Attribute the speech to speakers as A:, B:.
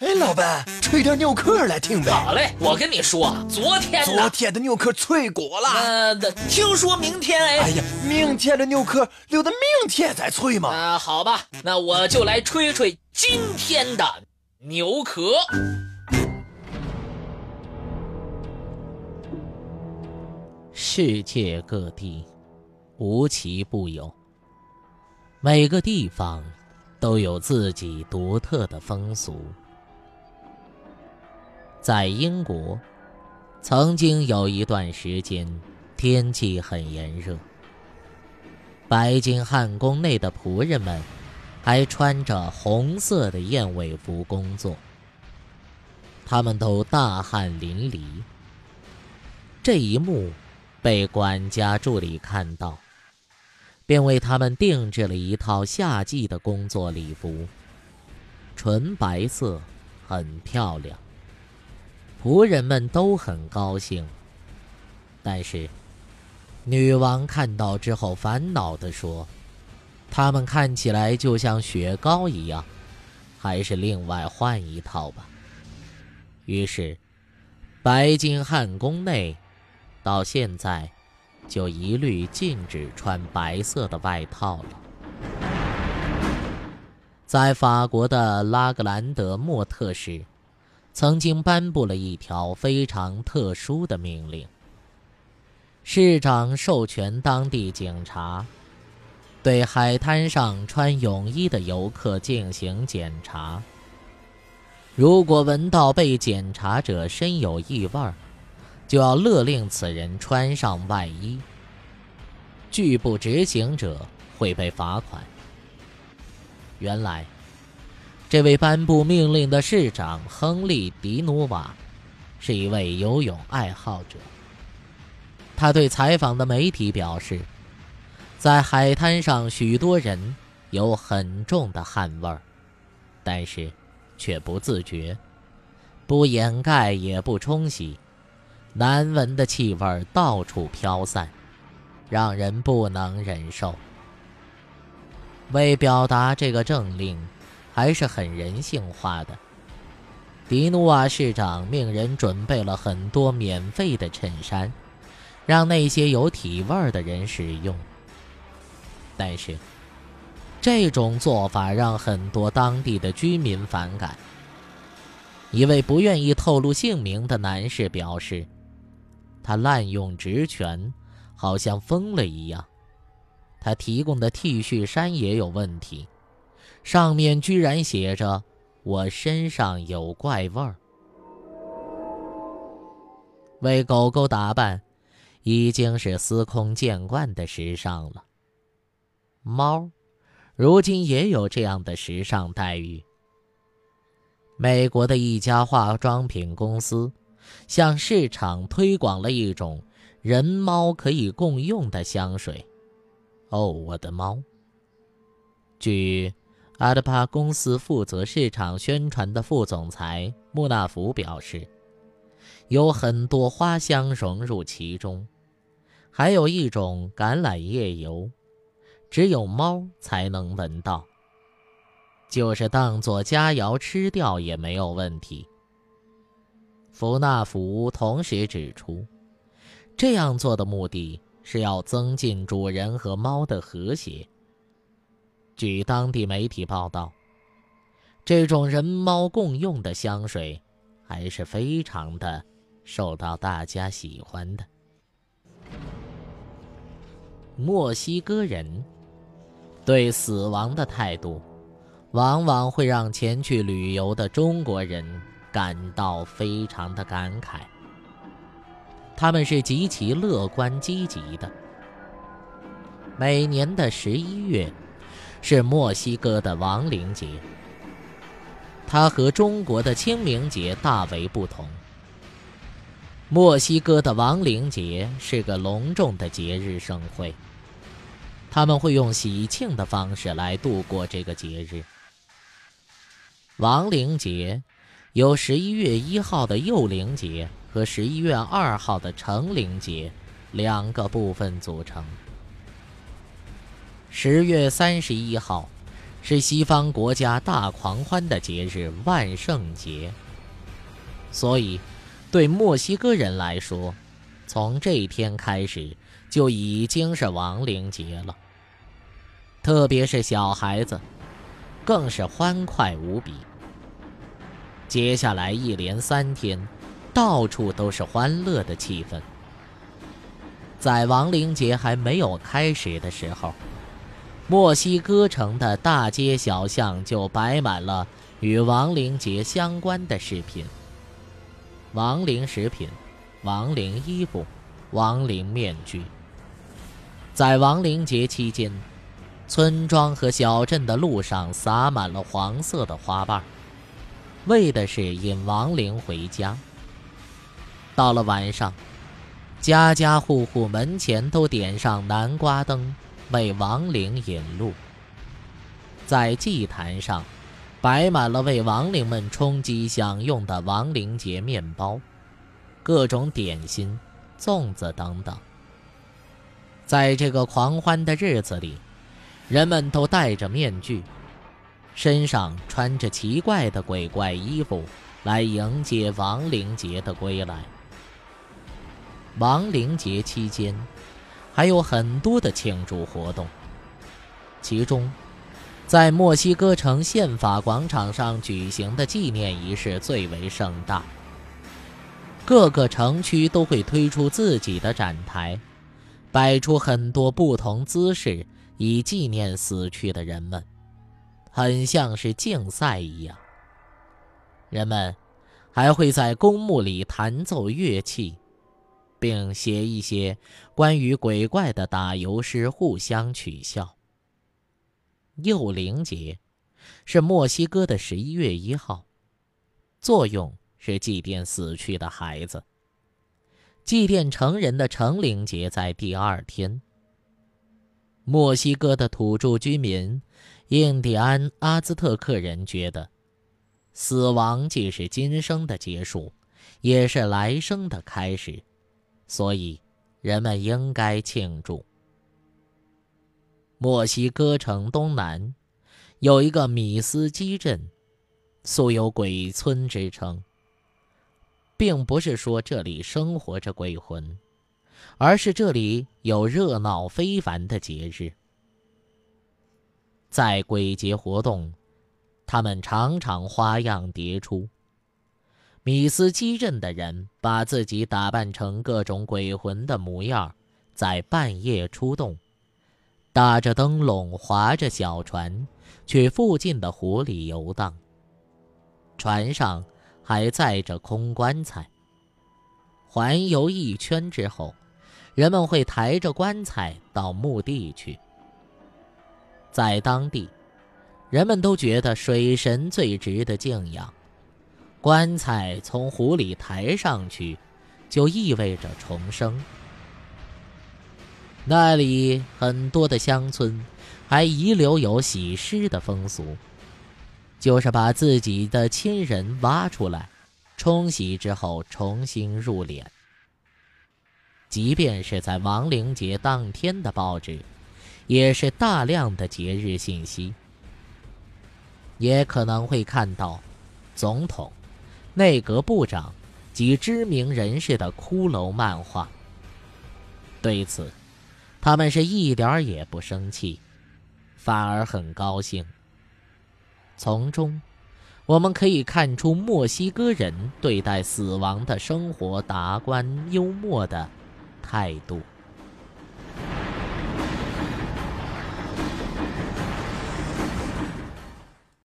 A: 哎，老板，吹点牛壳来听呗。
B: 好嘞，我跟你说，昨天
A: 昨天的牛壳脆果了。
B: 呃，听说明天哎。
A: 哎呀，明天的牛壳留到明天再吹嘛。
B: 啊，好吧，那我就来吹吹今天的牛壳。世界各地无奇不有，每个地方都有自己独特的风俗。在英国，曾经有一段时间，天气很炎热。白金汉宫内的仆人们还穿着红色的燕尾服工作，他们都大汗淋漓。这一幕被管家助理看到，便为他们定制了一套夏季的工作礼服，纯白色，很漂亮。仆人们都很高兴，但是女王看到之后烦恼地说：“他们看起来就像雪糕一样，还是另外换一套吧。”于是，白金汉宫内到现在就一律禁止穿白色的外套了。在法国的拉格兰德莫特市。曾经颁布了一条非常特殊的命令。市长授权当地警察对海滩上穿泳衣的游客进行检查。如果闻到被检查者身有异味，就要勒令此人穿上外衣。拒不执行者会被罚款。原来。这位颁布命令的市长亨利·迪努瓦，是一位游泳爱好者。他对采访的媒体表示，在海滩上，许多人有很重的汗味儿，但是却不自觉，不掩盖也不冲洗，难闻的气味到处飘散，让人不能忍受。为表达这个政令。还是很人性化的。迪努瓦市长命人准备了很多免费的衬衫，让那些有体味的人使用。但是，这种做法让很多当地的居民反感。一位不愿意透露姓名的男士表示，他滥用职权，好像疯了一样。他提供的 T 恤衫也有问题。上面居然写着“我身上有怪味儿”。为狗狗打扮，已经是司空见惯的时尚了。猫，如今也有这样的时尚待遇。美国的一家化妆品公司，向市场推广了一种人猫可以共用的香水。哦，我的猫！据。阿德巴公司负责市场宣传的副总裁穆纳福表示，有很多花香融入其中，还有一种橄榄叶油，只有猫才能闻到，就是当做佳肴吃掉也没有问题。福纳福同时指出，这样做的目的是要增进主人和猫的和谐。据当地媒体报道，这种人猫共用的香水还是非常的受到大家喜欢的。墨西哥人对死亡的态度，往往会让前去旅游的中国人感到非常的感慨。他们是极其乐观积极的。每年的十一月。是墨西哥的亡灵节，它和中国的清明节大为不同。墨西哥的亡灵节是个隆重的节日盛会，他们会用喜庆的方式来度过这个节日。亡灵节由十一月一号的幼灵节和十一月二号的成灵节两个部分组成。十月三十一号是西方国家大狂欢的节日——万圣节。所以，对墨西哥人来说，从这一天开始就已经是亡灵节了。特别是小孩子，更是欢快无比。接下来一连三天，到处都是欢乐的气氛。在亡灵节还没有开始的时候，墨西哥城的大街小巷就摆满了与亡灵节相关的饰品：亡灵食品、亡灵衣服、亡灵面具。在亡灵节期间，村庄和小镇的路上撒满了黄色的花瓣，为的是引亡灵回家。到了晚上。家家户户门前都点上南瓜灯，为亡灵引路。在祭坛上，摆满了为亡灵们充饥享用的亡灵节面包、各种点心、粽子等等。在这个狂欢的日子里，人们都戴着面具，身上穿着奇怪的鬼怪衣服，来迎接亡灵节的归来。亡灵节期间，还有很多的庆祝活动。其中，在墨西哥城宪法广场上举行的纪念仪式最为盛大。各个城区都会推出自己的展台，摆出很多不同姿势，以纪念死去的人们，很像是竞赛一样。人们还会在公墓里弹奏乐器。并写一些关于鬼怪的打油诗，互相取笑。幼灵节是墨西哥的十一月一号，作用是祭奠死去的孩子。祭奠成人的成灵节在第二天。墨西哥的土著居民印第安阿兹特克人觉得，死亡既是今生的结束，也是来生的开始。所以，人们应该庆祝。墨西哥城东南有一个米斯基镇，素有“鬼村”之称，并不是说这里生活着鬼魂，而是这里有热闹非凡的节日。在鬼节活动，他们常常花样迭出。米斯基镇的人把自己打扮成各种鬼魂的模样，在半夜出动，打着灯笼，划着小船，去附近的湖里游荡。船上还载着空棺材。环游一圈之后，人们会抬着棺材到墓地去。在当地，人们都觉得水神最值得敬仰。棺材从湖里抬上去，就意味着重生。那里很多的乡村还遗留有洗尸的风俗，就是把自己的亲人挖出来，冲洗之后重新入殓。即便是在亡灵节当天的报纸，也是大量的节日信息，也可能会看到总统。内阁部长及知名人士的骷髅漫画。对此，他们是一点儿也不生气，反而很高兴。从中，我们可以看出墨西哥人对待死亡的生活达观幽默的态度。